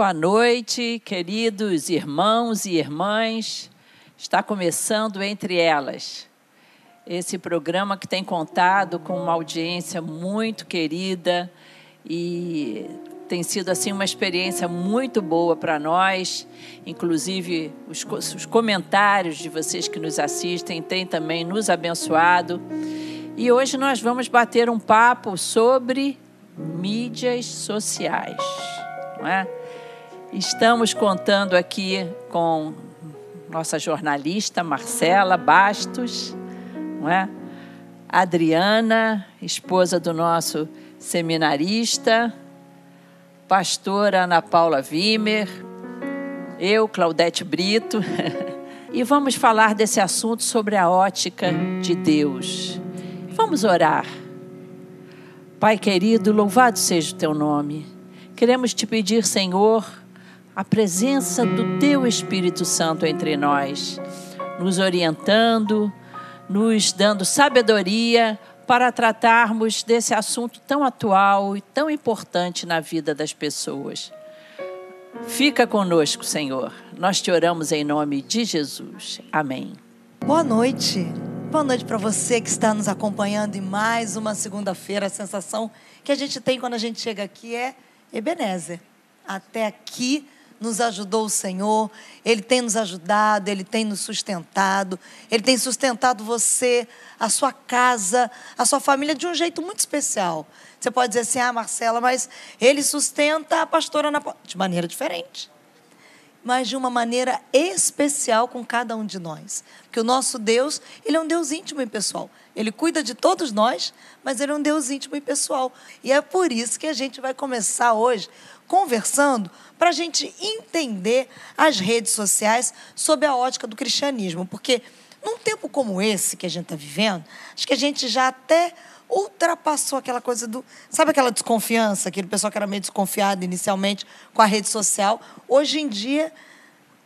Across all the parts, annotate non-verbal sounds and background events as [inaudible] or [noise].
Boa noite, queridos irmãos e irmãs. Está começando Entre Elas. Esse programa que tem contado com uma audiência muito querida e tem sido assim uma experiência muito boa para nós. Inclusive os, os comentários de vocês que nos assistem têm também nos abençoado. E hoje nós vamos bater um papo sobre mídias sociais, não é? Estamos contando aqui com nossa jornalista Marcela Bastos, não é? Adriana, esposa do nosso seminarista, pastora Ana Paula Vimer, eu, Claudete Brito, [laughs] e vamos falar desse assunto sobre a ótica de Deus. Vamos orar. Pai querido, louvado seja o teu nome. Queremos te pedir, Senhor, a presença do Teu Espírito Santo entre nós, nos orientando, nos dando sabedoria para tratarmos desse assunto tão atual e tão importante na vida das pessoas. Fica conosco, Senhor. Nós te oramos em nome de Jesus. Amém. Boa noite. Boa noite para você que está nos acompanhando em mais uma segunda-feira. A sensação que a gente tem quando a gente chega aqui é Ebenezer. Até aqui nos ajudou o Senhor, Ele tem nos ajudado, Ele tem nos sustentado, Ele tem sustentado você, a sua casa, a sua família de um jeito muito especial. Você pode dizer assim, ah, Marcela, mas Ele sustenta a pastora Ana de maneira diferente. Mas de uma maneira especial com cada um de nós. Porque o nosso Deus, Ele é um Deus íntimo e pessoal. Ele cuida de todos nós, mas Ele é um Deus íntimo e pessoal. E é por isso que a gente vai começar hoje conversando para a gente entender as redes sociais sob a ótica do cristianismo. Porque num tempo como esse que a gente está vivendo, acho que a gente já até ultrapassou aquela coisa do. Sabe aquela desconfiança, aquele pessoal que era meio desconfiado inicialmente com a rede social? Hoje em dia,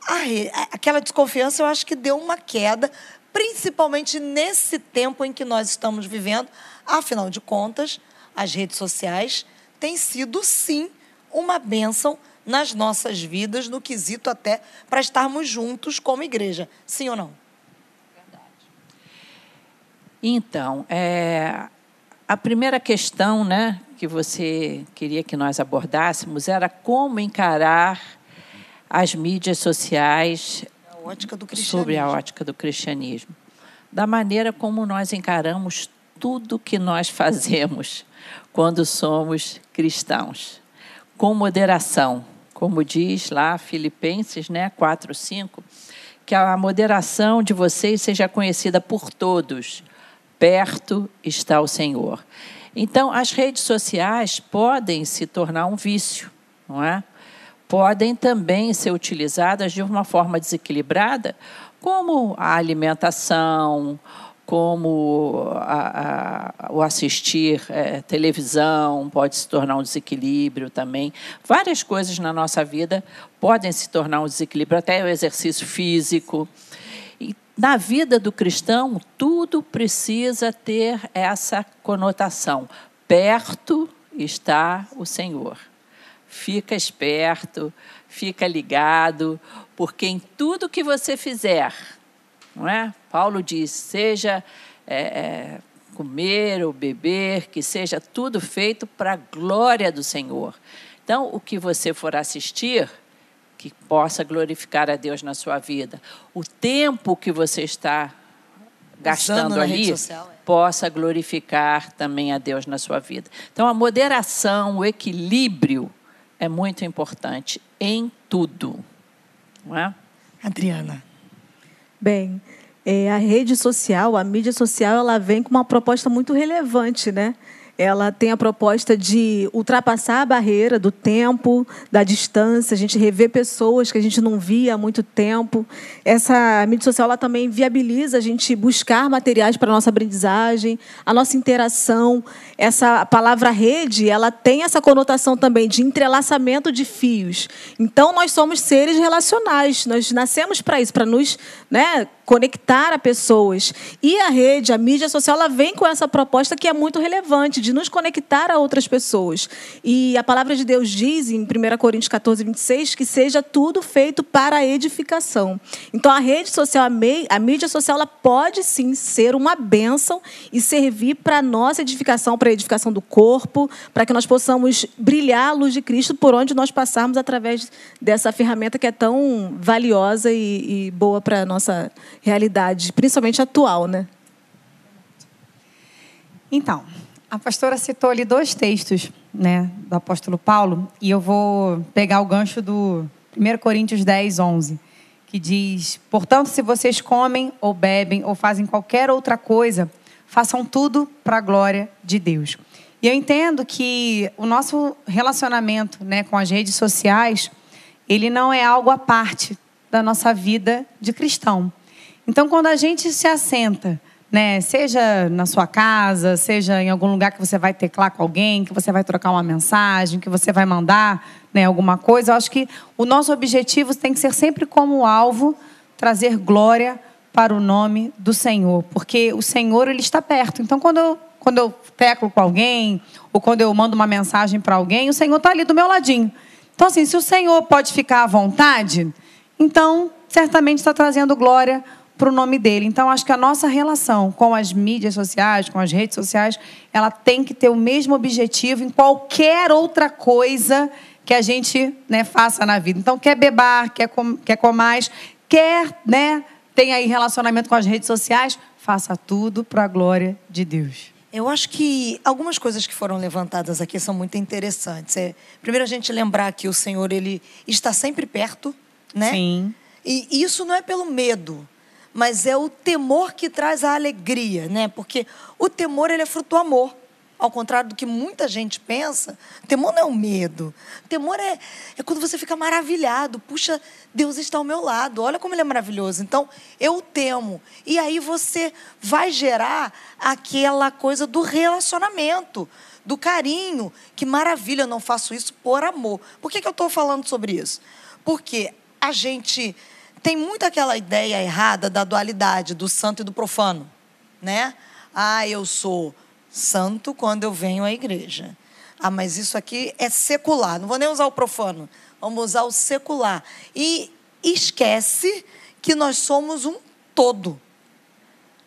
rede, aquela desconfiança eu acho que deu uma queda, principalmente nesse tempo em que nós estamos vivendo. Afinal de contas, as redes sociais têm sido, sim, uma bênção nas nossas vidas, no quesito até para estarmos juntos como igreja. Sim ou não? Verdade. Então, é, a primeira questão né, que você queria que nós abordássemos era como encarar as mídias sociais a sobre a ótica do cristianismo. Da maneira como nós encaramos tudo que nós fazemos quando somos cristãos com moderação, como diz lá Filipenses né, 4, 5, que a moderação de vocês seja conhecida por todos. Perto está o Senhor. Então, as redes sociais podem se tornar um vício, não é? Podem também ser utilizadas de uma forma desequilibrada, como a alimentação, como a, a, o assistir é, televisão pode se tornar um desequilíbrio também. Várias coisas na nossa vida podem se tornar um desequilíbrio, até o exercício físico. E na vida do cristão, tudo precisa ter essa conotação. Perto está o Senhor. Fica esperto, fica ligado, porque em tudo que você fizer, não é? Paulo diz: seja é, é, comer ou beber, que seja tudo feito para a glória do Senhor. Então, o que você for assistir, que possa glorificar a Deus na sua vida. O tempo que você está gastando ali social, é. possa glorificar também a Deus na sua vida. Então, a moderação, o equilíbrio é muito importante em tudo. Não é? Adriana. Bem, é, a rede social, a mídia social, ela vem com uma proposta muito relevante, né? Ela tem a proposta de ultrapassar a barreira do tempo, da distância, a gente rever pessoas que a gente não via há muito tempo. Essa mídia social ela também viabiliza a gente buscar materiais para a nossa aprendizagem, a nossa interação. Essa palavra rede, ela tem essa conotação também de entrelaçamento de fios. Então, nós somos seres relacionais, nós nascemos para isso, para nos né, conectar a pessoas. E a rede, a mídia social, ela vem com essa proposta que é muito relevante de nos conectar a outras pessoas. E a palavra de Deus diz em 1 Coríntios 14, 26 que seja tudo feito para a edificação. Então a rede social, a mídia social, ela pode sim ser uma bênção e servir para a nossa edificação, para a edificação do corpo, para que nós possamos brilhar a luz de Cristo por onde nós passarmos através dessa ferramenta que é tão valiosa e, e boa para a nossa realidade, principalmente atual, né? Então, a pastora citou ali dois textos, né, do apóstolo Paulo, e eu vou pegar o gancho do 1 Coríntios 10, 11, que diz: Portanto, se vocês comem ou bebem ou fazem qualquer outra coisa, façam tudo para a glória de Deus. E eu entendo que o nosso relacionamento né, com as redes sociais, ele não é algo à parte da nossa vida de cristão. Então, quando a gente se assenta, né, seja na sua casa, seja em algum lugar que você vai teclar com alguém, que você vai trocar uma mensagem, que você vai mandar né, alguma coisa, eu acho que o nosso objetivo tem que ser sempre como alvo trazer glória para o nome do Senhor, porque o Senhor ele está perto. Então, quando eu, quando eu teclo com alguém, ou quando eu mando uma mensagem para alguém, o Senhor está ali do meu ladinho. Então, assim, se o Senhor pode ficar à vontade, então certamente está trazendo glória para o nome dele. Então, acho que a nossa relação com as mídias sociais, com as redes sociais, ela tem que ter o mesmo objetivo em qualquer outra coisa que a gente né, faça na vida. Então, quer bebar, quer, com, quer mais, quer né, tem aí relacionamento com as redes sociais, faça tudo para a glória de Deus. Eu acho que algumas coisas que foram levantadas aqui são muito interessantes. É, primeiro, a gente lembrar que o Senhor ele está sempre perto, né? Sim. E isso não é pelo medo, mas é o temor que traz a alegria, né? Porque o temor ele é fruto do amor. Ao contrário do que muita gente pensa, temor não é o medo. Temor é, é quando você fica maravilhado. Puxa, Deus está ao meu lado. Olha como ele é maravilhoso. Então, eu temo. E aí você vai gerar aquela coisa do relacionamento, do carinho. Que maravilha, eu não faço isso por amor. Por que, que eu estou falando sobre isso? Porque a gente tem muito aquela ideia errada da dualidade do santo e do profano, né? Ah, eu sou santo quando eu venho à igreja. Ah, mas isso aqui é secular. Não vou nem usar o profano. Vamos usar o secular. E esquece que nós somos um todo.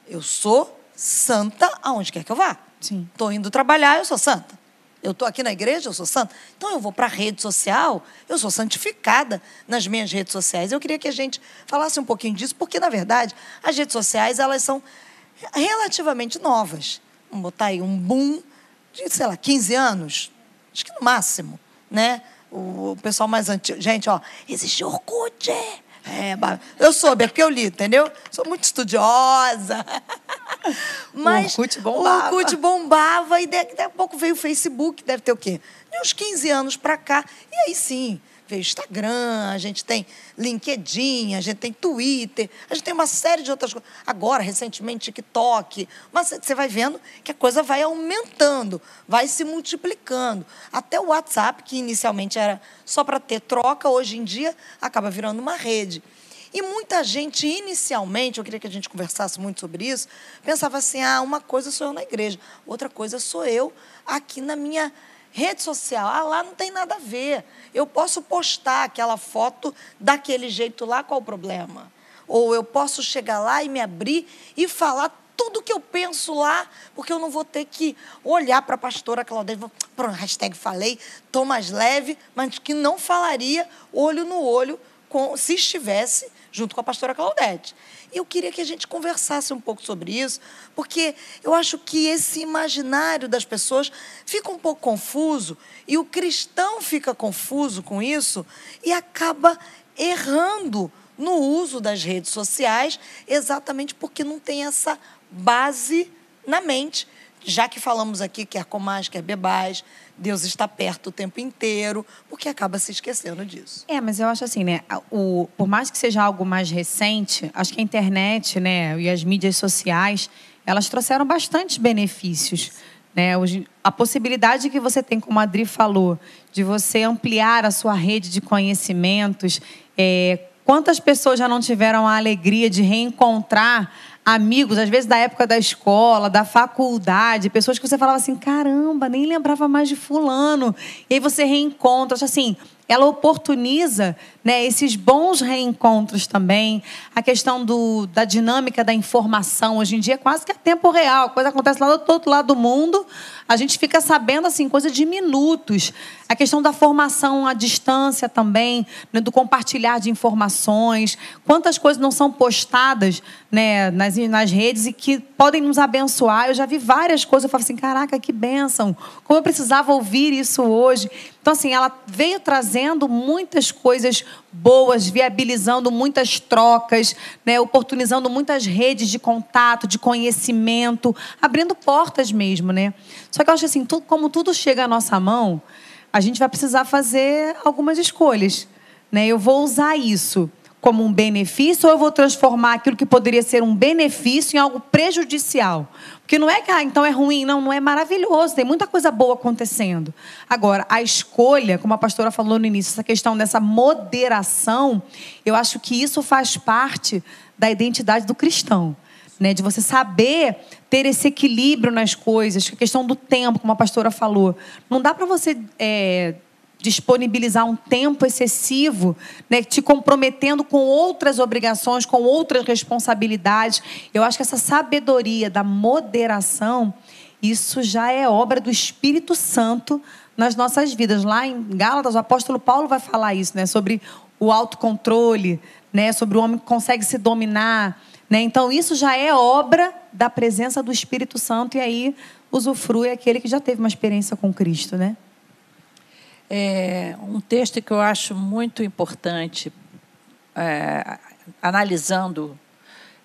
Eu sou santa aonde quer que eu vá. Sim. Estou indo trabalhar, eu sou santa. Eu estou aqui na igreja, eu sou santa. Então eu vou para a rede social, eu sou santificada nas minhas redes sociais. Eu queria que a gente falasse um pouquinho disso, porque, na verdade, as redes sociais elas são relativamente novas. Vamos botar aí um boom de, sei lá, 15 anos, acho que no máximo, né? O, o pessoal mais antigo. Gente, ó, existe Orkut. É, eu soube, é porque eu li, entendeu? Sou muito estudiosa. [laughs] Mas o Orkut bombava. O Orkut bombava e daqui a pouco veio o Facebook, deve ter o quê? De uns 15 anos para cá. E aí sim, veio Instagram, a gente tem LinkedIn, a gente tem Twitter, a gente tem uma série de outras coisas. Agora, recentemente, TikTok. Mas você vai vendo que a coisa vai aumentando, vai se multiplicando. Até o WhatsApp, que inicialmente era só para ter troca, hoje em dia acaba virando uma rede. E muita gente, inicialmente, eu queria que a gente conversasse muito sobre isso, pensava assim: ah, uma coisa sou eu na igreja, outra coisa sou eu aqui na minha rede social. Ah, lá não tem nada a ver. Eu posso postar aquela foto daquele jeito lá, qual o problema? Ou eu posso chegar lá e me abrir e falar tudo que eu penso lá, porque eu não vou ter que olhar para a pastora Claudete, pronto, hashtag falei, tô mais leve, mas que não falaria olho no olho com, se estivesse junto com a pastora Claudete. E eu queria que a gente conversasse um pouco sobre isso, porque eu acho que esse imaginário das pessoas fica um pouco confuso e o cristão fica confuso com isso e acaba errando no uso das redes sociais, exatamente porque não tem essa base na mente. Já que falamos aqui quer comais, quer bebais, Deus está perto o tempo inteiro, porque acaba se esquecendo disso. É, mas eu acho assim, né? O, por mais que seja algo mais recente, acho que a internet, né, e as mídias sociais, elas trouxeram bastantes benefícios. Né? A possibilidade que você tem, como a Adri falou, de você ampliar a sua rede de conhecimentos. É, quantas pessoas já não tiveram a alegria de reencontrar amigos, às vezes da época da escola, da faculdade, pessoas que você falava assim, caramba, nem lembrava mais de fulano. E aí você reencontra, assim, ela oportuniza né, esses bons reencontros também. A questão do, da dinâmica da informação. Hoje em dia é quase que a tempo real. A coisa acontece lá do outro lado do mundo. A gente fica sabendo assim, coisa de minutos. A questão da formação à distância também, né, do compartilhar de informações. Quantas coisas não são postadas né, nas, nas redes e que podem nos abençoar. Eu já vi várias coisas. Eu falo assim, caraca, que bênção. Como eu precisava ouvir isso hoje. Então, assim, ela veio trazendo muitas coisas boas, viabilizando muitas trocas, né, oportunizando muitas redes de contato, de conhecimento, abrindo portas mesmo, né? Só que eu acho assim, tudo, como tudo chega à nossa mão, a gente vai precisar fazer algumas escolhas, né? Eu vou usar isso como um benefício ou eu vou transformar aquilo que poderia ser um benefício em algo prejudicial? Porque não é que, ah, então é ruim, não, não é maravilhoso, tem muita coisa boa acontecendo. Agora, a escolha, como a pastora falou no início, essa questão dessa moderação, eu acho que isso faz parte da identidade do cristão. Né, de você saber ter esse equilíbrio nas coisas, a questão do tempo, como a pastora falou. Não dá para você é, disponibilizar um tempo excessivo, né, te comprometendo com outras obrigações, com outras responsabilidades. Eu acho que essa sabedoria da moderação, isso já é obra do Espírito Santo nas nossas vidas. Lá em Gálatas, o apóstolo Paulo vai falar isso, né, sobre o autocontrole, né, sobre o homem que consegue se dominar. Né? Então, isso já é obra da presença do Espírito Santo, e aí usufrui aquele que já teve uma experiência com Cristo. Né? É um texto que eu acho muito importante, é, analisando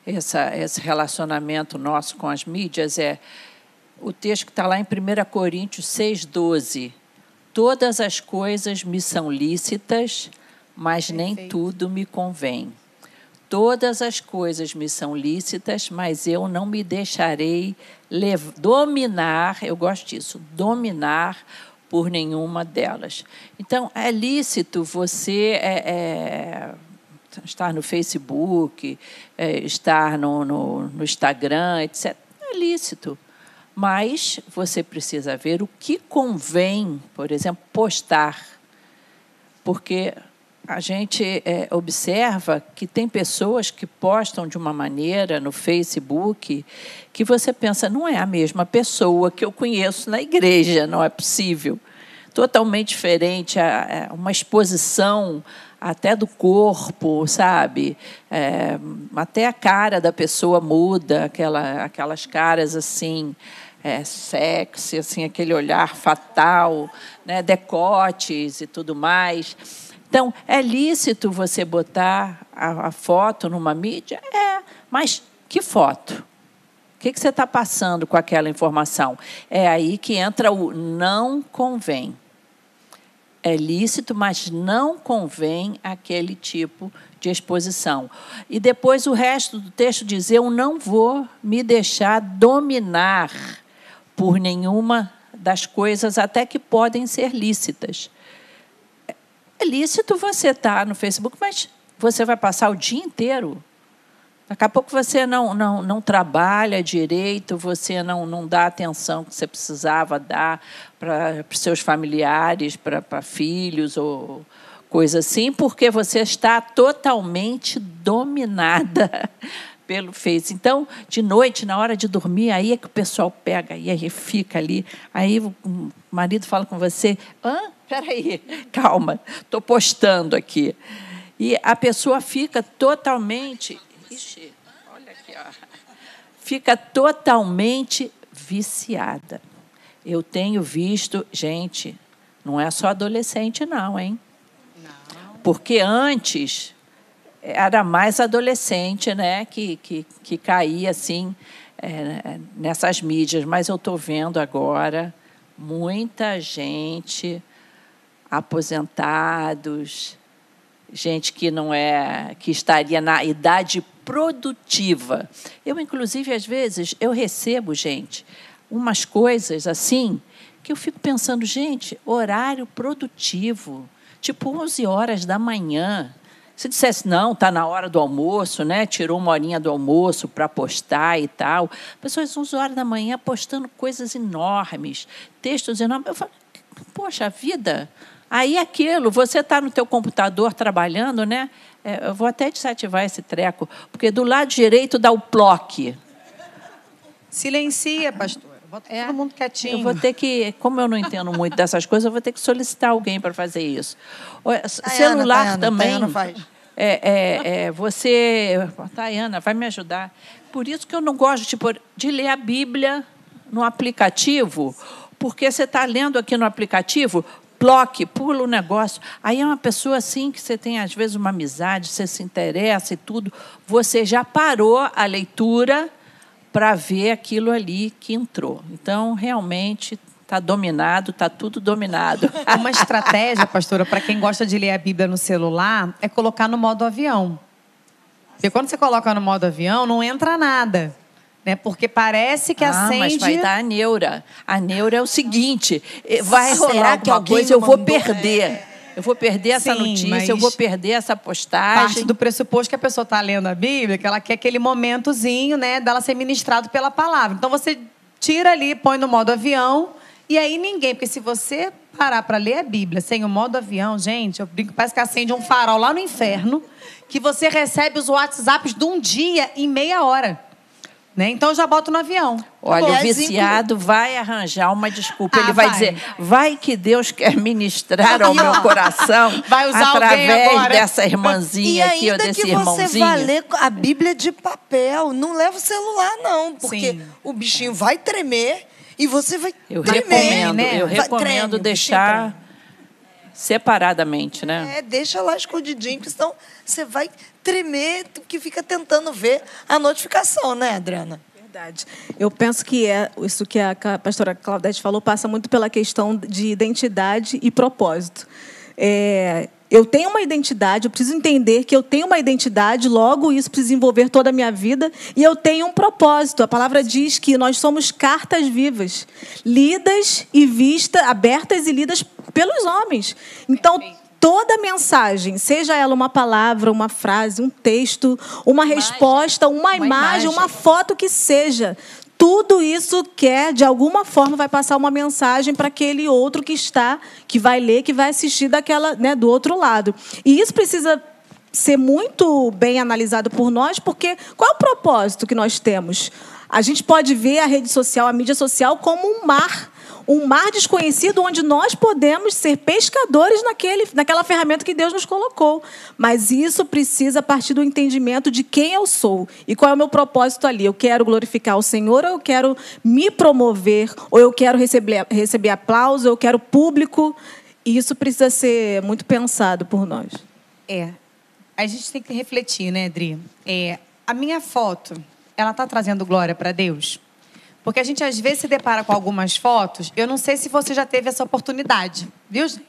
essa, esse relacionamento nosso com as mídias, é o texto que está lá em 1 Coríntios 6,12. Todas as coisas me são lícitas, mas Perfeito. nem tudo me convém. Todas as coisas me são lícitas, mas eu não me deixarei dominar, eu gosto disso, dominar por nenhuma delas. Então, é lícito você é, é, estar no Facebook, é, estar no, no, no Instagram, etc. É lícito. Mas você precisa ver o que convém, por exemplo, postar. Porque a gente é, observa que tem pessoas que postam de uma maneira no Facebook que você pensa, não é a mesma pessoa que eu conheço na igreja, não é possível. Totalmente diferente, é, uma exposição até do corpo, sabe? É, até a cara da pessoa muda, aquela, aquelas caras assim. É, sexy, assim, aquele olhar fatal, né, decotes e tudo mais. Então, é lícito você botar a, a foto numa mídia? É, mas que foto? O que, que você está passando com aquela informação? É aí que entra o não convém. É lícito, mas não convém aquele tipo de exposição. E depois o resto do texto diz: Eu não vou me deixar dominar por nenhuma das coisas, até que podem ser lícitas. É lícito você estar tá no Facebook, mas você vai passar o dia inteiro. Daqui a pouco você não, não, não trabalha direito, você não, não dá a atenção que você precisava dar para os seus familiares, para filhos ou coisa assim, porque você está totalmente dominada [laughs] pelo Face. Então, de noite, na hora de dormir, aí é que o pessoal pega e aí fica ali. Aí o marido fala com você: hã? Peraí, calma, estou postando aqui. E a pessoa fica totalmente. Ixi, olha aqui, ó. Fica totalmente viciada. Eu tenho visto, gente, não é só adolescente, não, hein? Não. Porque antes era mais adolescente, né, que, que, que caía assim é, nessas mídias, mas eu estou vendo agora muita gente, aposentados, gente que não é, que estaria na idade produtiva. Eu, inclusive, às vezes, eu recebo, gente, umas coisas assim que eu fico pensando, gente, horário produtivo, tipo 11 horas da manhã, Se dissesse, não, está na hora do almoço, né? tirou uma horinha do almoço para postar e tal. Pessoas 11 horas da manhã postando coisas enormes, textos enormes. Eu falo, poxa vida, aí aquilo, você está no teu computador trabalhando, né? É, eu vou até desativar esse treco, porque do lado direito dá o bloque. Silencia, pastor. Bota é, todo mundo quietinho. Eu vou ter que, como eu não entendo muito dessas coisas, eu vou ter que solicitar alguém para fazer isso. Celular Tayana, também. Faz. É, é, é, você, Tayana, vai me ajudar. Por isso que eu não gosto tipo, de ler a Bíblia no aplicativo, porque você está lendo aqui no aplicativo, bloque, pula o negócio. Aí é uma pessoa assim que você tem, às vezes, uma amizade, você se interessa e tudo. Você já parou a leitura para ver aquilo ali que entrou. Então, realmente, está dominado, está tudo dominado. [laughs] Uma estratégia, pastora, para quem gosta de ler a Bíblia no celular, é colocar no modo avião. Porque quando você coloca no modo avião, não entra nada. Né? Porque parece que ah, acende... mas vai dar a neura. A neura é o seguinte, eh, vai rolar que alguma coisa, eu vou perder. É. Eu vou perder essa Sim, notícia, eu vou perder essa postagem. Parte do pressuposto que a pessoa está lendo a Bíblia, que ela quer aquele momentozinho, né, dela ser ministrado pela palavra. Então você tira ali, põe no modo avião, e aí ninguém, porque se você parar para ler a Bíblia sem o modo avião, gente, eu brinco, parece que acende um farol lá no inferno, que você recebe os WhatsApps de um dia em meia hora. Né? Então eu já boto no avião. Olha, o viciado vai arranjar uma desculpa. Ah, Ele vai, vai, dizer: vai que Deus quer ministrar ao meu coração [laughs] vai usar através dessa irmãzinha aqui ou desse irmãozinho. Você vai ler a Bíblia de papel. Não leva o celular, não, porque Sim. o bichinho vai tremer e você vai eu tremer. Recomendo, né? Eu recomendo treme, deixar separadamente, né? É, deixa lá escondidinho, porque senão você vai tremer, que fica tentando ver a notificação, né, Adriana? Verdade. Eu penso que é isso que a pastora Claudete falou passa muito pela questão de identidade e propósito. É, eu tenho uma identidade, eu preciso entender que eu tenho uma identidade, logo isso precisa envolver toda a minha vida, e eu tenho um propósito. A palavra diz que nós somos cartas vivas, lidas e vistas, abertas e lidas pelos homens. Então, toda mensagem, seja ela uma palavra, uma frase, um texto, uma, resposta, uma, uma imagem, imagem, uma foto que seja, tudo isso quer, de alguma forma, vai passar uma mensagem para aquele outro que está, que vai ler, que vai assistir daquela, né, do outro lado. E isso precisa ser muito bem analisado por nós, porque qual é o propósito que nós temos? A gente pode ver a rede social, a mídia social, como um mar um mar desconhecido onde nós podemos ser pescadores naquele, naquela ferramenta que Deus nos colocou. Mas isso precisa partir do entendimento de quem eu sou e qual é o meu propósito ali. Eu quero glorificar o Senhor, ou eu quero me promover, ou eu quero receber, receber aplauso, ou eu quero público. E isso precisa ser muito pensado por nós. É. A gente tem que refletir, né, Adri? É, a minha foto, ela está trazendo glória para Deus? Porque a gente às vezes se depara com algumas fotos. Eu não sei se você já teve essa oportunidade, viu, gente?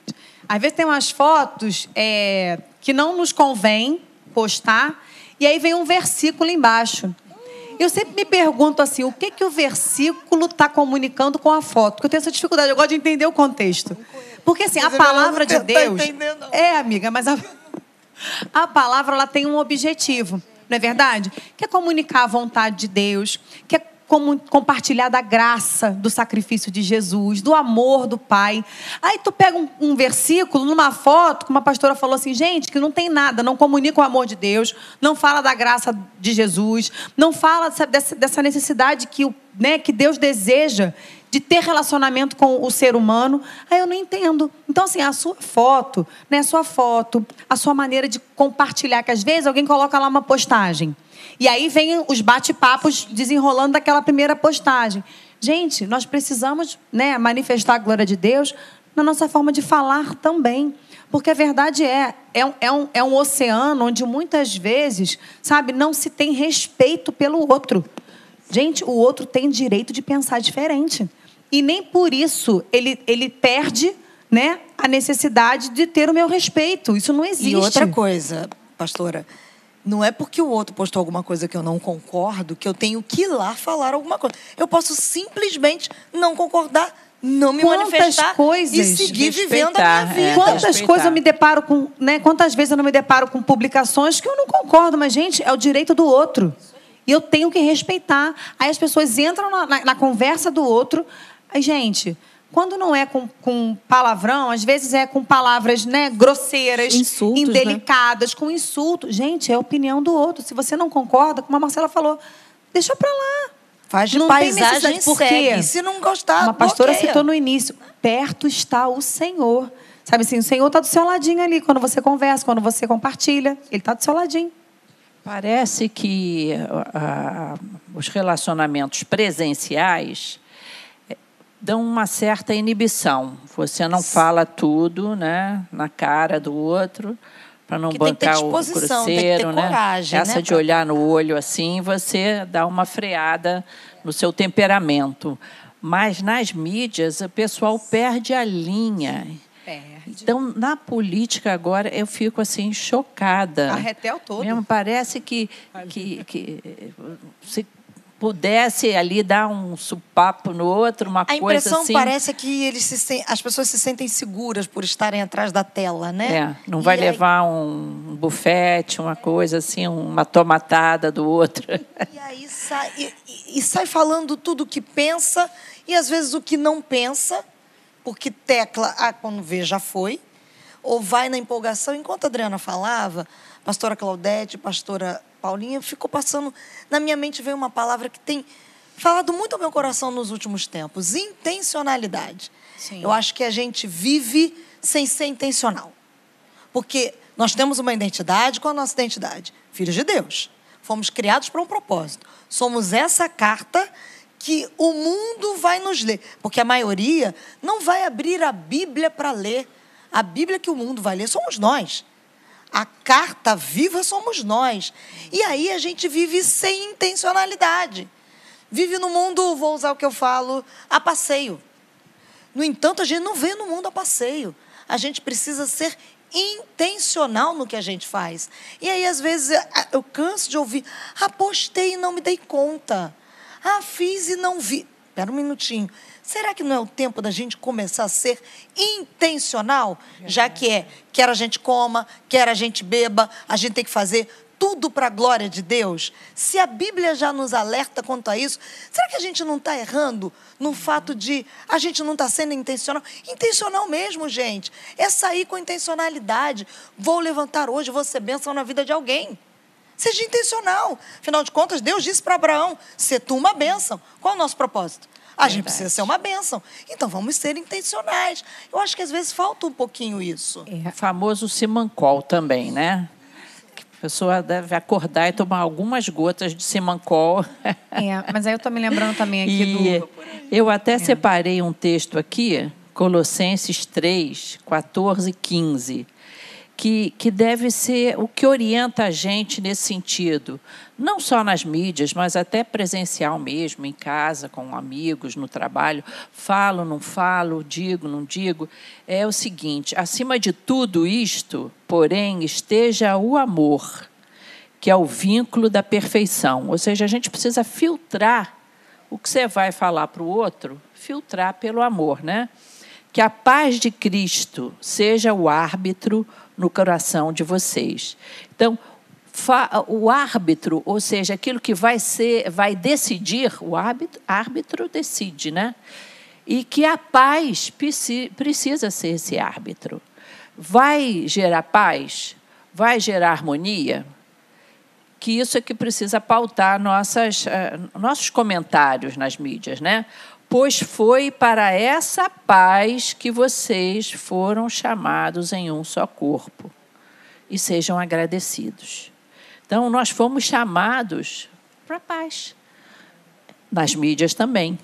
Às vezes tem umas fotos é, que não nos convém postar, e aí vem um versículo embaixo. Eu sempre me pergunto assim, o que, que o versículo está comunicando com a foto? Porque eu tenho essa dificuldade, eu gosto de entender o contexto. Porque assim, a palavra de [laughs] Deus. É, amiga, mas a, [laughs] a palavra ela tem um objetivo, não é verdade? Quer comunicar a vontade de Deus, quer como compartilhar da graça do sacrifício de Jesus, do amor do Pai. Aí tu pega um, um, versículo numa foto, como a pastora falou assim, gente, que não tem nada, não comunica o amor de Deus, não fala da graça de Jesus, não fala dessa, dessa necessidade que, né, que Deus deseja de ter relacionamento com o ser humano. Aí eu não entendo. Então, assim, a sua foto, né, a sua foto, a sua maneira de compartilhar, que às vezes alguém coloca lá uma postagem. E aí vem os bate-papos desenrolando daquela primeira postagem. Gente, nós precisamos né, manifestar a glória de Deus na nossa forma de falar também. Porque a verdade é, é um, é, um, é um oceano onde muitas vezes, sabe, não se tem respeito pelo outro. Gente, o outro tem direito de pensar diferente. E nem por isso ele, ele perde né, a necessidade de ter o meu respeito. Isso não existe. E outra coisa, pastora, não é porque o outro postou alguma coisa que eu não concordo que eu tenho que ir lá falar alguma coisa. Eu posso simplesmente não concordar não me Quantas manifestar coisas e seguir vivendo a minha vida. é. Quantas respeitar. coisas eu me deparo com, né? Quantas vezes eu não me deparo com publicações que eu não concordo, mas gente, é o direito do outro. E eu tenho que respeitar. Aí as pessoas entram na, na- na conversa do outro. Aí, gente, quando não é com, com palavrão, às vezes é com palavras, né, grosseiras, Insultos, indelicadas, com insulto. Gente, é a opinião do outro. Se você não concorda, como a Marcela falou, deixa pra lá. Faz de Não tem paisagem, necessidade, por quê? segue. Se não gostar, Uma pastora bloqueia. citou no início: perto está o Senhor. Sabe assim, o Senhor está do seu ladinho ali, quando você conversa, quando você compartilha. Ele está do seu ladinho. Parece que ah, os relacionamentos presenciais dão uma certa inibição. Você não fala tudo, né, na cara do outro, para não Que bancar o grosseiro, né? coragem, Essa né, de olhar no olho assim, você dá uma freada no seu temperamento. Mas nas mídias, o pessoal perde a linha. Então, na política agora, eu fico assim chocada. Arretel todo. Mesmo parece que, que, que se pudesse ali dar um supapo no outro, uma A coisa impressão assim. parece é que eles se as pessoas se sentem seguras por estarem atrás da tela, né? É, não E vai aí- levar um bufete, uma coisa assim, uma tomatada do outro. E aí sai, e, e- e sai falando tudo o que pensa e às vezes o que não pensa, porque tecla, ah, quando vê já foi, ou vai na empolgação. Enquanto a Adriana falava, pastora Claudete, pastora Paulinha, ficou passando, na minha mente veio uma palavra que tem falado muito ao meu coração nos últimos tempos, intencionalidade. Sim. Eu acho que a gente vive sem ser intencional. Porque nós temos uma identidade, qual a nossa identidade? Filhos de Deus. Fomos criados para um propósito. Somos essa carta que o mundo vai nos ler. Porque a maioria não vai abrir a Bíblia para ler. A Bíblia que o mundo vai ler somos nós. A carta viva somos nós. E aí a gente vive sem intencionalidade. Vive no mundo, vou usar o que eu falo, a passeio. No entanto, a gente não vê no mundo a passeio. A gente precisa ser intencional no que a gente faz. E aí, às vezes, eu canso de ouvir: ah, postei e não me dei conta. Ah, fiz e não vi. Espera um minutinho. Será que não é o tempo da gente começar a ser intencional? Já que é, quer a gente coma, quer a gente beba, a gente tem que fazer tudo para a glória de Deus? Se a Bíblia já nos alerta quanto a isso, será que a gente não está errando no fato de a gente não está sendo intencional? Intencional mesmo, gente. É sair com intencionalidade. Vou levantar hoje, vou ser bênção na vida de alguém. Seja intencional. Afinal de contas, Deus disse para Abraão: ser tu uma bênção. Qual é o nosso propósito? A gente precisa ser uma bênção. Então vamos ser intencionais. Eu acho que às vezes falta um pouquinho isso. O famoso Simancol também, né? Que A pessoa deve acordar e tomar algumas gotas de Simancol. É, mas aí eu tô me lembrando também aqui E do. eu até separei um texto aqui, Colossenses 3, 14 e 15, que, que deve ser o que orienta a gente nesse sentido. Não só nas mídias, mas até presencial mesmo, em casa, com amigos, no trabalho. Falo, não falo, digo, não digo. É o seguinte: acima de tudo isto, porém, esteja o amor que é o vínculo da perfeição. Ou seja, a gente precisa filtrar o que você vai falar para o outro, filtrar pelo amor, né? Que a paz de Cristo seja o árbitro no coração de vocês. Então, o árbitro, ou seja, aquilo que vai ser, vai decidir, o árbitro, árbitro decide, né? E que a paz preci- precisa ser esse árbitro. Vai gerar paz? Vai gerar harmonia? que isso é que precisa pautar nossas, eh, nossos comentários nas mídias, né? Pois foi para essa paz que vocês foram chamados em um só corpo. E sejam agradecidos. Então, nós fomos chamados para a paz. Nas mídias também.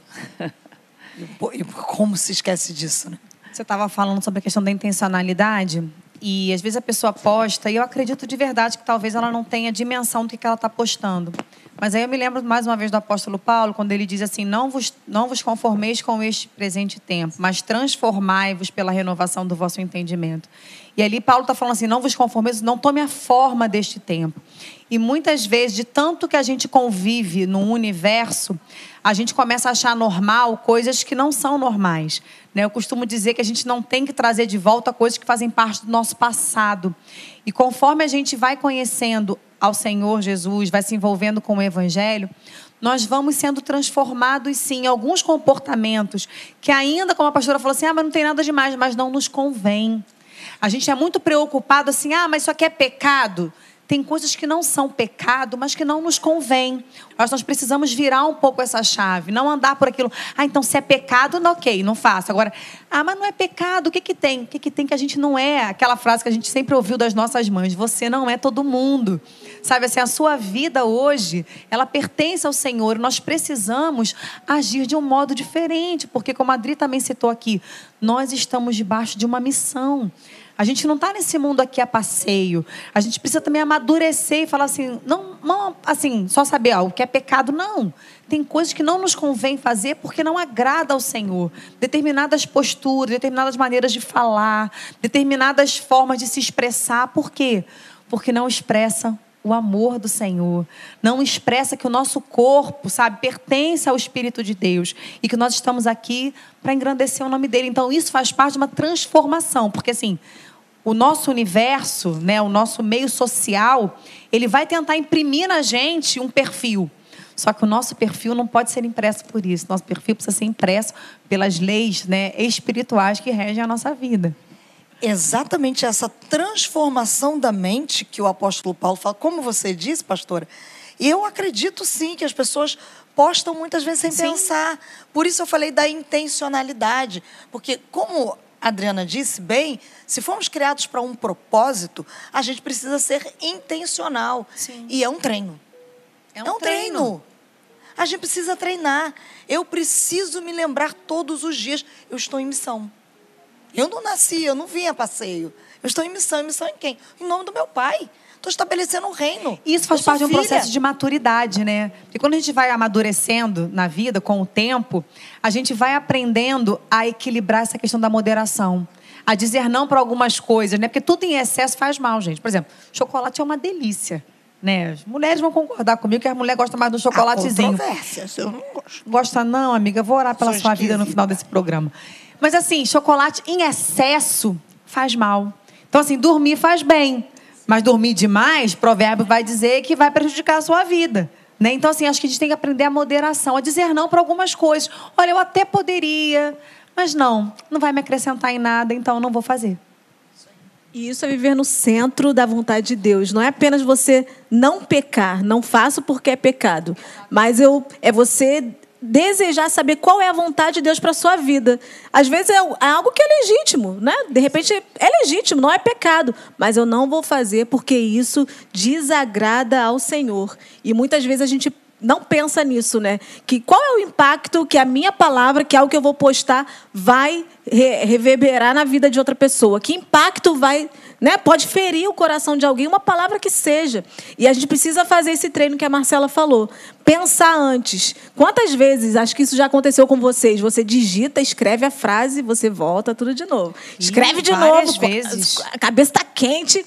E, e como se esquece disso, né? Você estava falando sobre a questão da intencionalidade e às vezes a pessoa posta e eu acredito de verdade que talvez ela não tenha dimensão do que ela está postando. Mas aí eu me lembro mais uma vez do apóstolo Paulo quando ele diz assim: não vos não vos conformeis com este presente tempo, mas transformai-vos pela renovação do vosso entendimento. E ali Paulo está falando assim: não vos conformeis, não tome a forma deste tempo. E muitas vezes, de tanto que a gente convive no universo, a gente começa a achar normal coisas que não são normais. Né? Eu costumo dizer que a gente não tem que trazer de volta coisas que fazem parte do nosso passado. E conforme a gente vai conhecendo ao Senhor Jesus, vai se envolvendo com o Evangelho, nós vamos sendo transformados, sim, em alguns comportamentos que ainda, como a pastora falou assim, ah, mas não tem nada demais, mas não nos convém. A gente é muito preocupado assim, ah, mas isso aqui é pecado tem coisas que não são pecado, mas que não nos convém. Nós, nós precisamos virar um pouco essa chave, não andar por aquilo. Ah, então se é pecado, não, ok, não faço. Agora, ah, mas não é pecado, o que, que tem? O que, que tem que a gente não é? Aquela frase que a gente sempre ouviu das nossas mães: você não é todo mundo. Sabe assim, a sua vida hoje, ela pertence ao Senhor. Nós precisamos agir de um modo diferente, porque, como a Adri também citou aqui, nós estamos debaixo de uma missão. A gente não está nesse mundo aqui a passeio. A gente precisa também amadurecer e falar assim, não, não assim, só saber ó, o que é pecado, não. Tem coisas que não nos convém fazer porque não agrada ao Senhor. Determinadas posturas, determinadas maneiras de falar, determinadas formas de se expressar. Por quê? Porque não expressam o amor do Senhor, não expressa que o nosso corpo, sabe, pertence ao Espírito de Deus e que nós estamos aqui para engrandecer o nome dele. Então isso faz parte de uma transformação, porque assim, o nosso universo, né, o nosso meio social, ele vai tentar imprimir na gente um perfil. Só que o nosso perfil não pode ser impresso por isso. Nosso perfil precisa ser impresso pelas leis né, espirituais que regem a nossa vida. Exatamente essa transformação da mente que o apóstolo Paulo fala, como você disse, pastora, eu acredito sim que as pessoas postam muitas vezes sem sim. pensar. Por isso eu falei da intencionalidade. Porque, como Adriana disse bem, se formos criados para um propósito, a gente precisa ser intencional. Sim. E é um treino. É um, é um treino. treino. A gente precisa treinar. Eu preciso me lembrar todos os dias. Eu estou em missão. Eu não nasci, eu não vim a passeio. Eu estou em missão. Em missão em quem? Em nome do meu pai. Estou estabelecendo um reino. Isso faz parte de um processo de maturidade, né? Porque quando a gente vai amadurecendo na vida, com o tempo, a gente vai aprendendo a equilibrar essa questão da moderação. A dizer não para algumas coisas, né? Porque tudo em excesso faz mal, gente. Por exemplo, chocolate é uma delícia. Né? As mulheres vão concordar comigo que a mulher gosta mais do chocolatezinho. eu não gosto. Gosta não, amiga? Vou orar pela Sou sua vida no final desse programa. Mas assim, chocolate em excesso faz mal. Então assim, dormir faz bem. Mas dormir demais, provérbio vai dizer que vai prejudicar a sua vida. Né? Então, assim, acho que a gente tem que aprender a moderação, a dizer não para algumas coisas. Olha, eu até poderia, mas não, não vai me acrescentar em nada, então não vou fazer. E isso é viver no centro da vontade de Deus. Não é apenas você não pecar, não faço porque é pecado, mas eu é você desejar saber qual é a vontade de Deus para sua vida. Às vezes é, é algo que é legítimo, né? De repente é legítimo, não é pecado, mas eu não vou fazer porque isso desagrada ao Senhor. E muitas vezes a gente não pensa nisso, né? Que qual é o impacto que a minha palavra, que é algo que eu vou postar, vai reverberar na vida de outra pessoa? Que impacto vai né? Pode ferir o coração de alguém, uma palavra que seja. E a gente precisa fazer esse treino que a Marcela falou. Pensar antes. Quantas vezes, acho que isso já aconteceu com vocês, você digita, escreve a frase, você volta tudo de novo. Escreve de novo. Vezes. A cabeça está quente,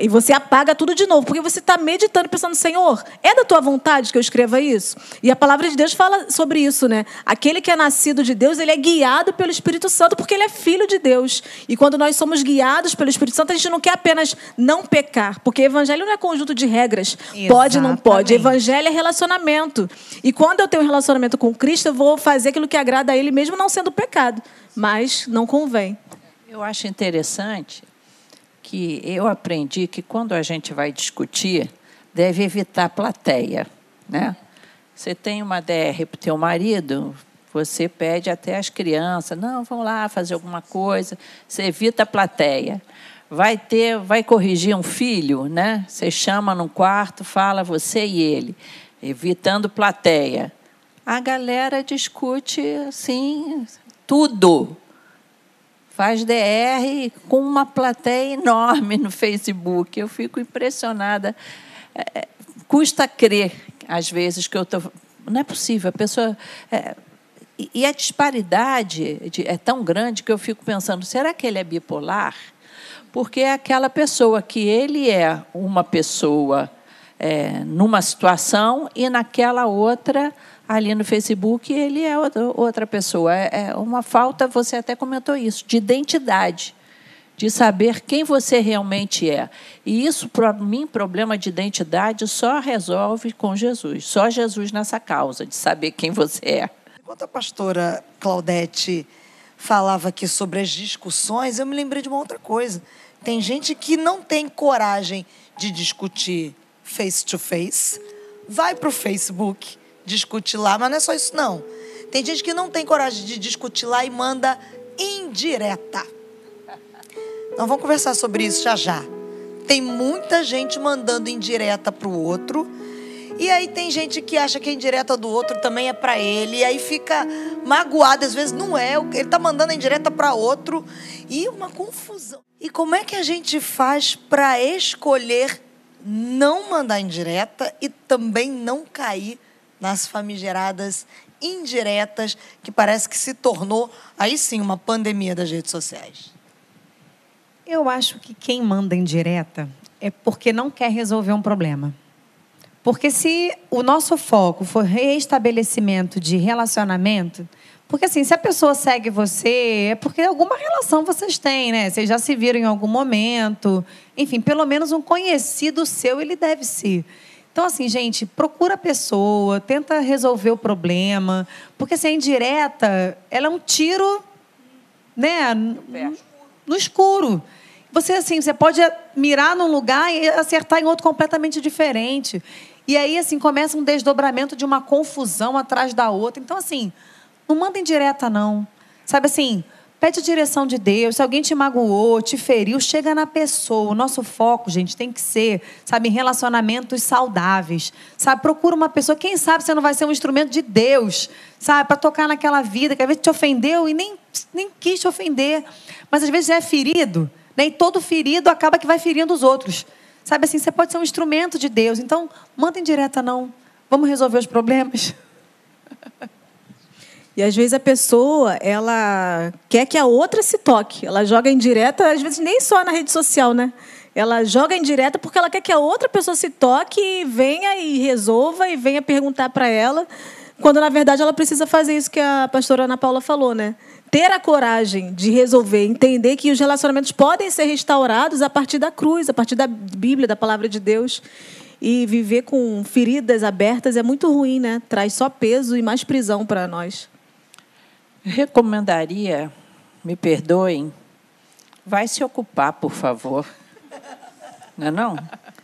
e você apaga tudo de novo, porque você está meditando, pensando, Senhor, é da tua vontade que eu escreva isso? E a palavra de Deus fala sobre isso, né? Aquele que é nascido de Deus, ele é guiado pelo Espírito Santo, porque ele é filho de Deus. E quando nós somos guiados pelo Espírito Santo, a gente não quer apenas não pecar, porque evangelho não é conjunto de regras. Exatamente. Pode, não pode. Evangelho é relacionamento. E quando eu tenho um relacionamento com Cristo, eu vou fazer aquilo que agrada a Ele, mesmo não sendo pecado. Mas não convém. Eu acho interessante que eu aprendi que quando a gente vai discutir, deve evitar plateia, né? Você tem uma DR para o teu marido, você pede até as crianças, não, vão lá fazer alguma coisa, você evita a plateia. Vai ter, vai corrigir um filho, né? Você chama num quarto, fala você e ele, evitando plateia. A galera discute assim tudo, faz DR com uma plateia enorme no Facebook. Eu fico impressionada. É, é custa crer, às vezes, que eu estou. Não é possível. A pessoa. É, e a disparidade é tão grande que eu fico pensando: será que ele é bipolar? Porque é aquela pessoa que ele é uma pessoa é, numa situação e naquela outra ali no Facebook ele é outra pessoa. É, é uma falta, você até comentou isso, de identidade, de saber quem você realmente é. E isso, para mim, problema de identidade só resolve com Jesus. Só Jesus nessa causa, de saber quem você é. Enquanto a pastora Claudete falava aqui sobre as discussões, eu me lembrei de uma outra coisa. Tem gente que não tem coragem de discutir face to face, vai para o Facebook discutir lá, mas não é só isso, não. Tem gente que não tem coragem de discutir lá e manda indireta. Nós vamos conversar sobre isso já já. Tem muita gente mandando indireta para o outro. E aí tem gente que acha que a indireta do outro também é para ele. E aí fica magoado. Às vezes não é. Ele está mandando a indireta para outro. E uma confusão. E como é que a gente faz para escolher não mandar indireta e também não cair nas famigeradas indiretas, que parece que se tornou, aí sim, uma pandemia das redes sociais? Eu acho que quem manda indireta é porque não quer resolver um problema. Porque se o nosso foco for reestabelecimento de relacionamento, porque assim, se a pessoa segue você, é porque alguma relação vocês têm, né? Vocês já se viram em algum momento. Enfim, pelo menos um conhecido seu ele deve ser. Então, assim, gente, procura a pessoa, tenta resolver o problema. Porque se assim, é indireta, ela é um tiro né, no escuro. Você, assim, você pode mirar num lugar e acertar em outro completamente diferente. E aí, assim, começa um desdobramento de uma confusão atrás da outra. Então, assim, não manda indireta, não. Sabe assim, Pede a direção de Deus. Se alguém te magoou, te feriu, chega na pessoa. O nosso foco, gente, tem que ser, sabe, em relacionamentos saudáveis. Sabe, procura uma pessoa. Quem sabe você não vai ser um instrumento de Deus, sabe, para tocar naquela vida que às vezes te ofendeu e nem, nem quis te ofender. Mas às vezes é ferido. Né? E todo ferido acaba que vai ferindo os outros. Sabe assim, você pode ser um instrumento de Deus. Então, manda em direta, não. Vamos resolver os problemas. [laughs] E às vezes a pessoa, ela quer que a outra se toque. Ela joga em direta, às vezes nem só na rede social, né? Ela joga em direta porque ela quer que a outra pessoa se toque e venha e resolva e venha perguntar para ela, quando na verdade ela precisa fazer isso que a pastora Ana Paula falou, né? Ter a coragem de resolver, entender que os relacionamentos podem ser restaurados a partir da cruz, a partir da Bíblia, da palavra de Deus. E viver com feridas abertas é muito ruim, né? Traz só peso e mais prisão para nós recomendaria, me perdoem, vai se ocupar, por favor. Não é não?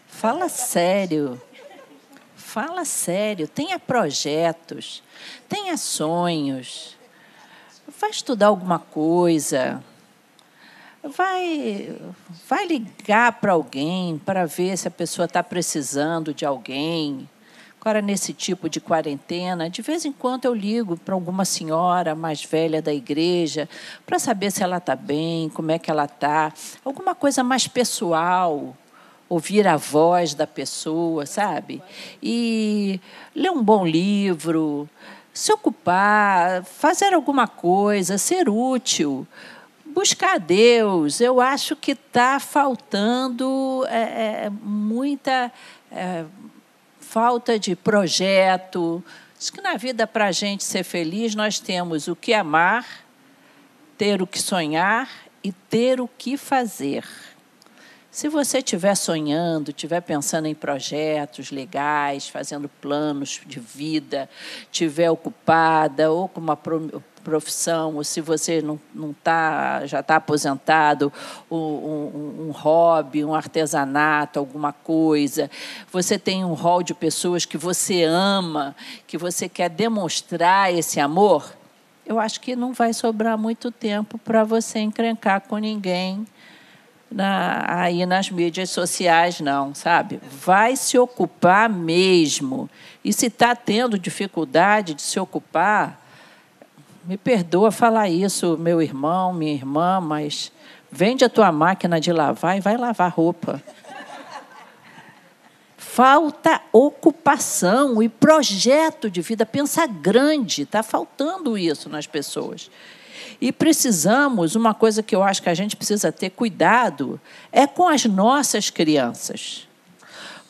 Fala sério. Fala sério, tenha projetos, tenha sonhos. Vai estudar alguma coisa. Vai, vai ligar para alguém para ver se a pessoa está precisando de alguém. Agora, nesse tipo de quarentena, de vez em quando eu ligo para alguma senhora mais velha da igreja para saber se ela está bem, como é que ela está, alguma coisa mais pessoal, ouvir a voz da pessoa, sabe? E ler um bom livro, se ocupar, fazer alguma coisa, ser útil buscar Deus. Eu acho que está faltando é, muita é, falta de projeto. Diz que na vida, para a gente ser feliz, nós temos o que amar, ter o que sonhar e ter o que fazer. Se você estiver sonhando, estiver pensando em projetos legais, fazendo planos de vida, estiver ocupada ou com uma profissão, ou se você não, não tá, já está aposentado, um, um, um, hobby, um artesanato, alguma coisa, você tem um rol de pessoas que você ama, que você quer demonstrar esse amor, eu acho que não vai sobrar muito tempo para você encrencar com ninguém na, aí nas mídias sociais, não, sabe? Vai se ocupar mesmo. E se está tendo dificuldade de se ocupar, me perdoa falar isso, meu irmão, minha irmã, mas vende a tua máquina de lavar e vai lavar roupa. Falta ocupação e projeto de vida. Pensa grande, está faltando isso nas pessoas. E precisamos, uma coisa que eu acho que a gente precisa ter cuidado, é com as nossas crianças.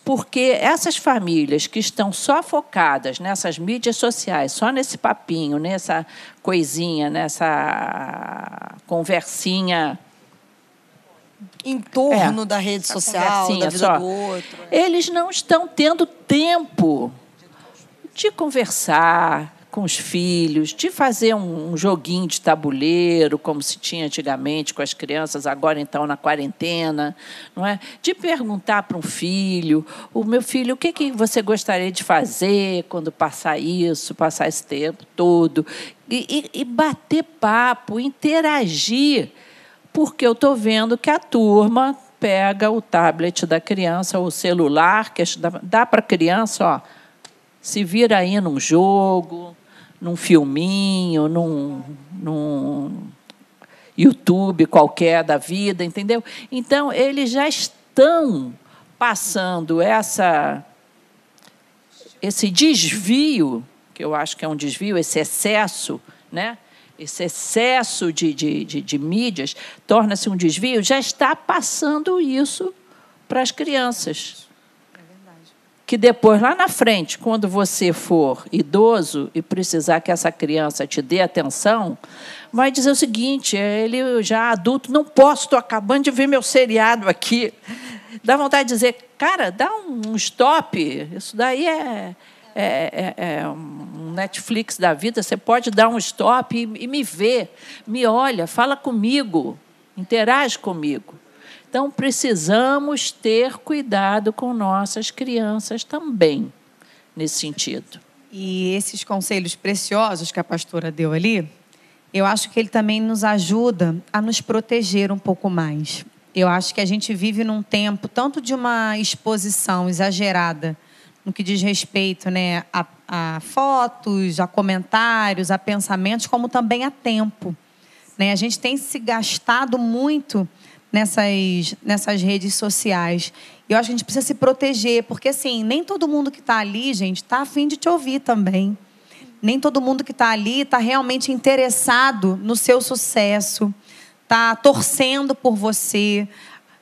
Porque essas famílias que estão só focadas nessas mídias sociais, só nesse papinho, nessa coisinha, nessa conversinha em torno é, da rede social, da vida só. do outro. Eles não estão tendo tempo de conversar, com os filhos, de fazer um, um, joguinho de tabuleiro, como se tinha antigamente com as crianças, agora então na quarentena, não é? De perguntar para um filho, o meu filho, o que, que você gostaria de fazer quando passar isso, passar esse tempo todo, e, e, e bater papo, interagir, porque eu estou vendo que a turma pega o tablet da criança, o celular, que dá, para a criança, ó, se vira aí num jogo, num filminho, num, num YouTube qualquer da vida, entendeu? Então, eles já estão passando essa esse desvio, que eu acho que é um desvio, esse excesso, né? esse excesso de, de, de, de mídias torna-se um desvio, já está passando isso para as crianças que depois, lá na frente, quando você for idoso e precisar que essa criança te dê atenção, vai dizer o seguinte: ele já adulto, não posso, estou acabando de ver meu seriado aqui. Dá vontade de dizer, cara, dá um stop, isso daí é, é, é, é um Netflix da vida, você pode dar um stop e, e me ver, me olha, fala comigo, interage comigo. Então, precisamos ter cuidado com nossas crianças também, nesse sentido. E esses conselhos preciosos que a pastora deu ali, eu acho que ele também nos ajuda a nos proteger um pouco mais. Eu acho que a gente vive num tempo tanto de uma exposição exagerada no que diz respeito né, a, a fotos, a comentários, a pensamentos, como também a tempo. Né? A gente tem se gastado muito nessas, nessas redes sociais. E eu acho que a gente precisa se proteger, porque assim, nem todo mundo que está ali, gente, está afim de te ouvir também. Nem todo mundo que está ali está realmente interessado no seu sucesso, está torcendo por você.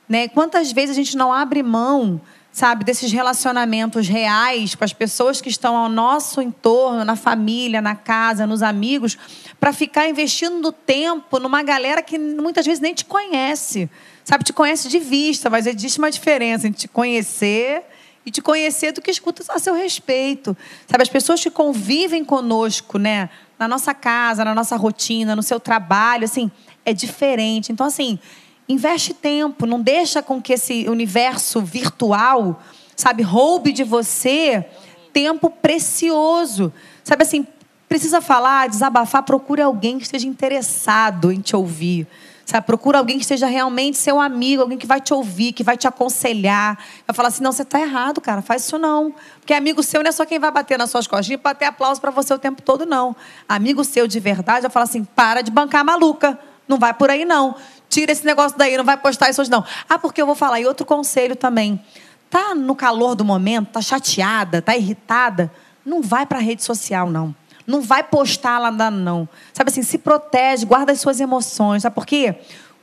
Né? Quantas vezes a gente não abre mão sabe, desses relacionamentos reais com as pessoas que estão ao nosso entorno, na família, na casa, nos amigos, para ficar investindo do tempo numa galera que muitas vezes nem te conhece. Sabe, te conhece de vista, mas existe uma diferença entre te conhecer e te conhecer do que escuta a seu respeito. Sabe, as pessoas que convivem conosco, né, na nossa casa, na nossa rotina, no seu trabalho, assim, é diferente. Então, assim, Investe tempo, não deixa com que esse universo virtual, sabe, roube de você tempo precioso. Sabe assim, precisa falar, desabafar, procure alguém que esteja interessado em te ouvir. Sabe, procura alguém que esteja realmente seu amigo, alguém que vai te ouvir, que vai te aconselhar. Vai falar assim: não, você está errado, cara, faz isso não. Porque amigo seu não é só quem vai bater nas suas costas e bater aplauso para você o tempo todo, não. Amigo seu de verdade vai falar assim: para de bancar maluca. Não vai por aí, não. Tira esse negócio daí, não vai postar isso hoje, não. Ah, porque eu vou falar. E outro conselho também. Tá no calor do momento, tá chateada, tá irritada, não vai para a rede social, não. Não vai postar lá, não. Sabe assim, se protege, guarda as suas emoções. Sabe por quê?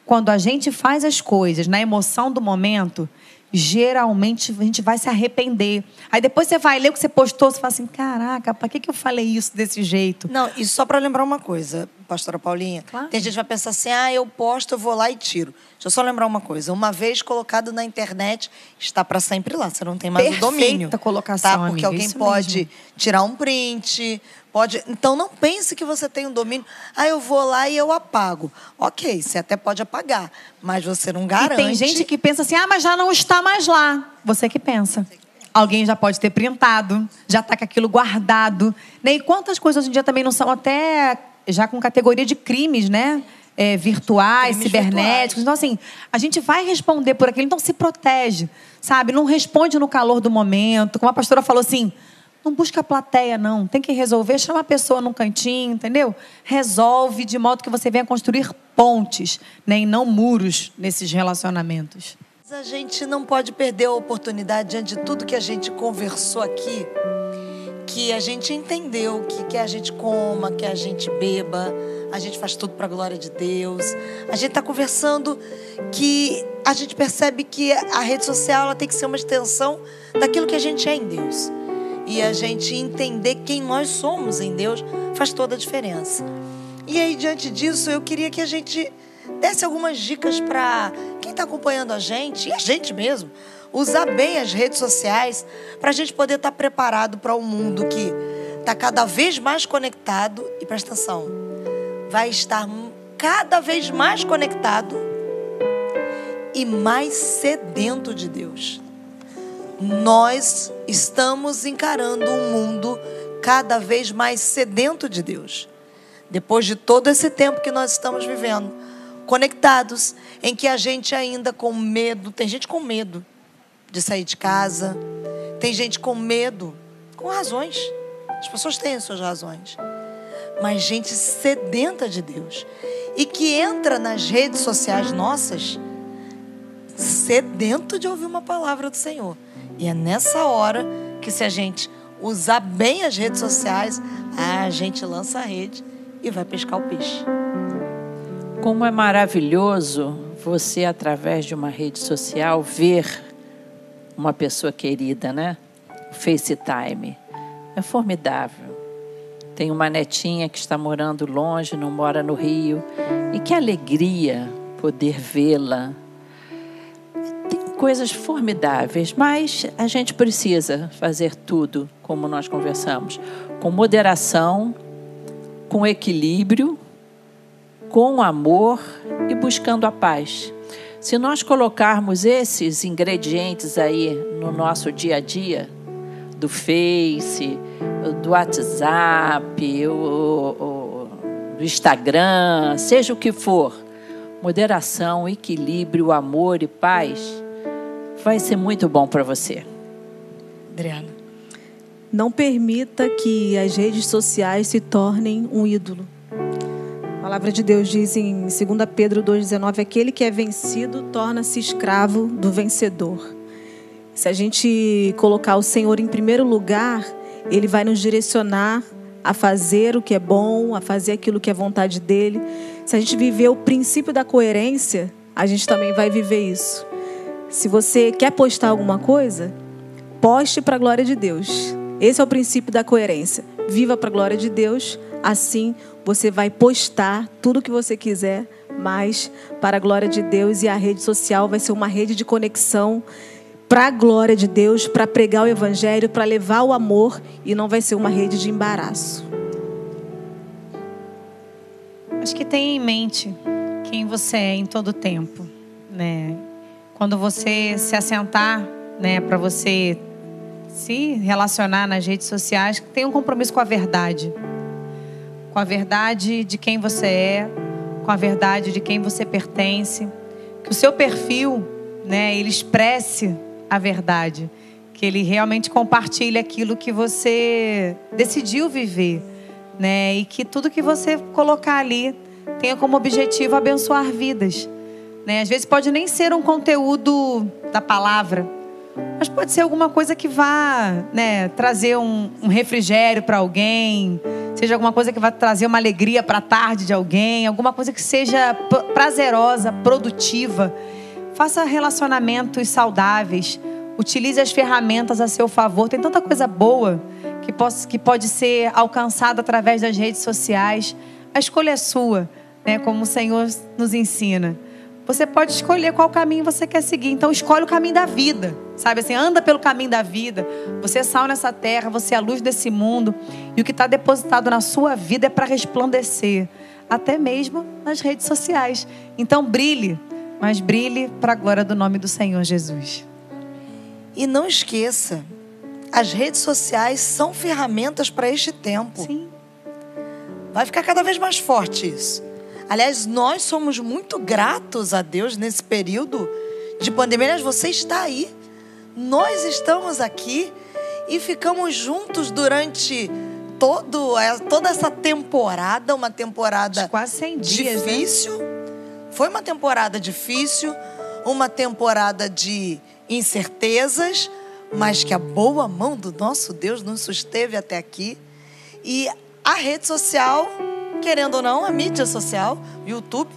Quando a gente faz as coisas na emoção do momento, geralmente a gente vai se arrepender. Aí depois você vai ler o que você postou, você fala assim: caraca, para que, que eu falei isso desse jeito? Não, e só para lembrar uma coisa, pastora Paulinha. Claro. Tem gente que vai pensar assim: ah, eu posto, eu vou lá e tiro. Deixa eu só lembrar uma coisa: uma vez colocado na internet, está para sempre lá. Você não tem mais Perfeita o domínio. colocação, tá? Porque amiga, alguém pode mesmo. tirar um print, Pode, então não pense que você tem um domínio. Ah, eu vou lá e eu apago. Ok, você até pode apagar, mas você não garante. E tem gente que pensa assim: ah, mas já não está mais lá. Você que pensa. Alguém já pode ter printado, já está com aquilo guardado. Né? E quantas coisas hoje em dia também não são até já com categoria de crimes, né? É, virtuais, crimes cibernéticos. Virtuais. Então, assim, a gente vai responder por aquilo, então se protege, sabe? Não responde no calor do momento. Como a pastora falou assim, não busca a plateia, não. Tem que resolver, chama a pessoa num cantinho, entendeu? Resolve de modo que você venha construir pontes, né? e não muros nesses relacionamentos. A gente não pode perder a oportunidade, diante de tudo que a gente conversou aqui, que a gente entendeu que quer a gente coma, que a gente beba, a gente faz tudo para a glória de Deus. A gente está conversando que a gente percebe que a rede social ela tem que ser uma extensão daquilo que a gente é em Deus. E a gente entender quem nós somos em Deus faz toda a diferença. E aí, diante disso, eu queria que a gente desse algumas dicas para quem está acompanhando a gente, e a gente mesmo, usar bem as redes sociais para a gente poder estar tá preparado para um mundo que está cada vez mais conectado e presta atenção, vai estar cada vez mais conectado e mais sedento de Deus. Nós estamos encarando um mundo cada vez mais sedento de Deus. Depois de todo esse tempo que nós estamos vivendo, conectados, em que a gente ainda com medo, tem gente com medo de sair de casa, tem gente com medo, com razões. As pessoas têm as suas razões. Mas gente sedenta de Deus e que entra nas redes sociais nossas sedento de ouvir uma palavra do Senhor. E é nessa hora que se a gente usar bem as redes sociais, a gente lança a rede e vai pescar o peixe. Como é maravilhoso você, através de uma rede social, ver uma pessoa querida, né? FaceTime. É formidável. Tem uma netinha que está morando longe, não mora no Rio. E que alegria poder vê-la. Tem coisas formidáveis, mas a gente precisa fazer tudo, como nós conversamos, com moderação, com equilíbrio, com amor e buscando a paz. Se nós colocarmos esses ingredientes aí no nosso dia a dia, do Face, do WhatsApp, o, o, do Instagram, seja o que for, moderação, equilíbrio, amor e paz, vai ser muito bom para você. Adriana. Não permita que as redes sociais se tornem um ídolo. A palavra de Deus diz em 2 Pedro 2,19: aquele que é vencido torna-se escravo do vencedor. Se a gente colocar o Senhor em primeiro lugar, Ele vai nos direcionar a fazer o que é bom, a fazer aquilo que é vontade dele. Se a gente viver o princípio da coerência, a gente também vai viver isso. Se você quer postar alguma coisa, poste para a glória de Deus. Esse é o princípio da coerência. Viva para a glória de Deus, assim você vai postar tudo o que você quiser, mas para a glória de Deus e a rede social vai ser uma rede de conexão para a glória de Deus, para pregar o evangelho, para levar o amor e não vai ser uma rede de embaraço. Acho que tenha em mente quem você é em todo tempo, né? Quando você se assentar, né, para você se relacionar nas redes sociais, tenha um compromisso com a verdade com a verdade de quem você é, com a verdade de quem você pertence, que o seu perfil, né, ele expresse a verdade, que ele realmente compartilhe aquilo que você decidiu viver, né, e que tudo que você colocar ali tenha como objetivo abençoar vidas, né? Às vezes pode nem ser um conteúdo da palavra, mas pode ser alguma coisa que vá né, trazer um, um refrigério para alguém, seja alguma coisa que vá trazer uma alegria para a tarde de alguém, alguma coisa que seja prazerosa, produtiva. Faça relacionamentos saudáveis, utilize as ferramentas a seu favor. Tem tanta coisa boa que pode, que pode ser alcançada através das redes sociais. A escolha é sua, né, como o Senhor nos ensina. Você pode escolher qual caminho você quer seguir. Então escolhe o caminho da vida. Sabe assim, anda pelo caminho da vida. Você é sal nessa terra, você é a luz desse mundo. E o que está depositado na sua vida é para resplandecer. Até mesmo nas redes sociais. Então brilhe, mas brilhe para a glória do nome do Senhor Jesus. E não esqueça, as redes sociais são ferramentas para este tempo. Sim. Vai ficar cada vez mais forte isso. Aliás, nós somos muito gratos a Deus nesse período de pandemia. Aliás, você está aí. Nós estamos aqui e ficamos juntos durante todo, é, toda essa temporada, uma temporada quase 100 dias, né? difícil. Né? Foi uma temporada difícil, uma temporada de incertezas, mas que a boa mão do nosso Deus nos susteve até aqui. E a rede social, querendo ou não, a mídia social, YouTube,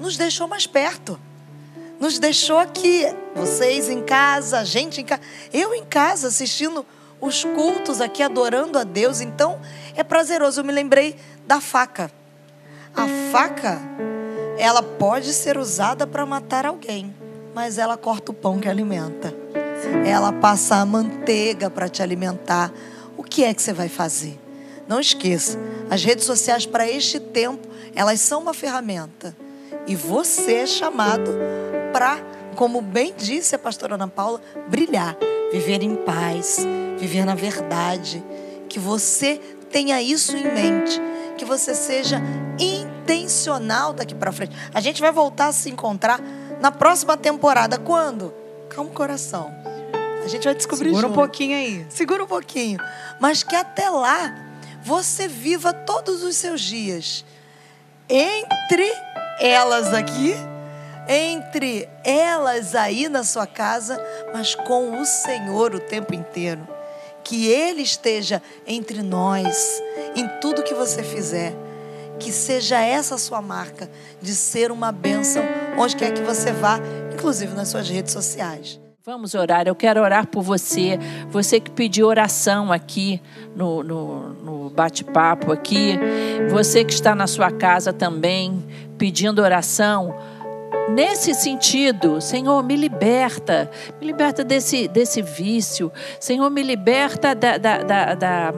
nos deixou mais perto. Nos deixou aqui, vocês em casa, a gente em casa, eu em casa assistindo os cultos aqui, adorando a Deus. Então, é prazeroso. Eu me lembrei da faca. A faca, ela pode ser usada para matar alguém, mas ela corta o pão que alimenta. Ela passa a manteiga para te alimentar. O que é que você vai fazer? Não esqueça, as redes sociais para este tempo, elas são uma ferramenta. E você é chamado para, como bem disse a pastora Ana Paula, brilhar, viver em paz, viver na verdade. Que você tenha isso em mente, que você seja intencional daqui para frente. A gente vai voltar a se encontrar na próxima temporada. Quando? Calma o coração. A gente vai descobrir Segura junto. um pouquinho aí. Segura um pouquinho. Mas que até lá você viva todos os seus dias entre elas aqui, entre elas aí na sua casa, mas com o Senhor o tempo inteiro. Que Ele esteja entre nós, em tudo que você fizer. Que seja essa a sua marca de ser uma bênção onde quer que você vá, inclusive nas suas redes sociais. Vamos orar. Eu quero orar por você. Você que pediu oração aqui no, no, no bate-papo aqui. Você que está na sua casa também pedindo oração. Nesse sentido, Senhor, me liberta. Me liberta desse, desse vício. Senhor, me liberta da, da, da, da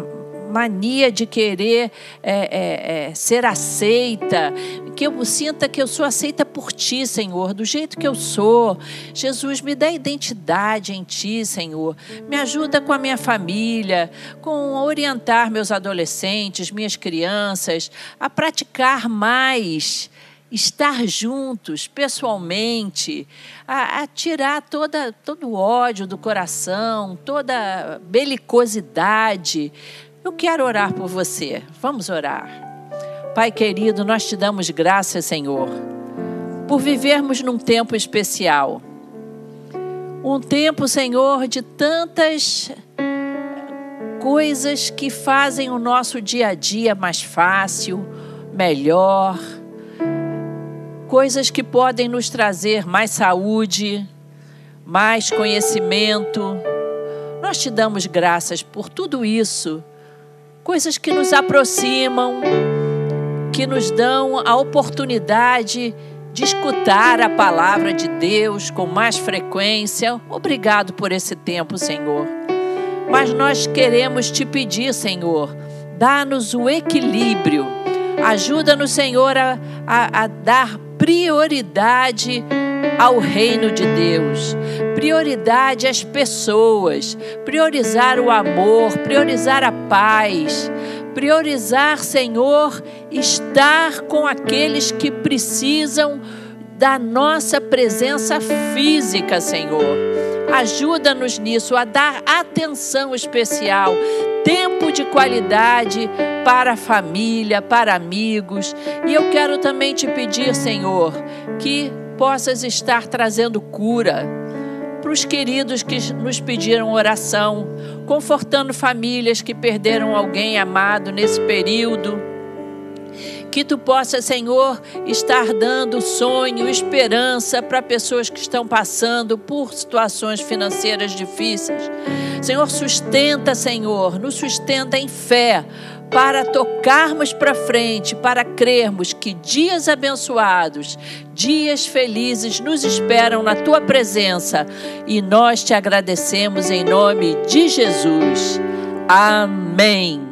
mania de querer é, é, é, ser aceita, que eu sinta que eu sou aceita por Ti, Senhor, do jeito que eu sou. Jesus, me dá identidade em Ti, Senhor. Me ajuda com a minha família, com orientar meus adolescentes, minhas crianças, a praticar mais estar juntos pessoalmente, a, a, tirar toda, todo o ódio do coração, toda belicosidade. Eu quero orar por você. Vamos orar. Pai querido, nós te damos graças, Senhor, por vivermos num tempo especial. Um tempo, Senhor, de tantas coisas que fazem o nosso dia a dia mais fácil, melhor. Coisas que podem nos trazer mais saúde, mais conhecimento. Nós te damos graças por tudo isso coisas que nos aproximam, que nos dão a oportunidade de escutar a palavra de Deus com mais frequência. Obrigado por esse tempo, Senhor. Mas nós queremos te pedir, Senhor, dá-nos o equilíbrio. Ajuda-nos, Senhor, a, a, a dar prioridade ao reino de Deus, prioridade às pessoas, priorizar o amor, priorizar a paz, priorizar, Senhor, estar com aqueles que precisam da nossa presença física, Senhor. Ajuda-nos nisso, a dar atenção especial, tempo de qualidade para a família, para amigos. E eu quero também te pedir, Senhor, que possas estar trazendo cura para os queridos que nos pediram oração, confortando famílias que perderam alguém amado nesse período. Que tu possa, Senhor, estar dando sonho, esperança para pessoas que estão passando por situações financeiras difíceis. Senhor, sustenta, Senhor, nos sustenta em fé para tocarmos para frente, para crermos que dias abençoados, dias felizes nos esperam na tua presença e nós te agradecemos em nome de Jesus. Amém.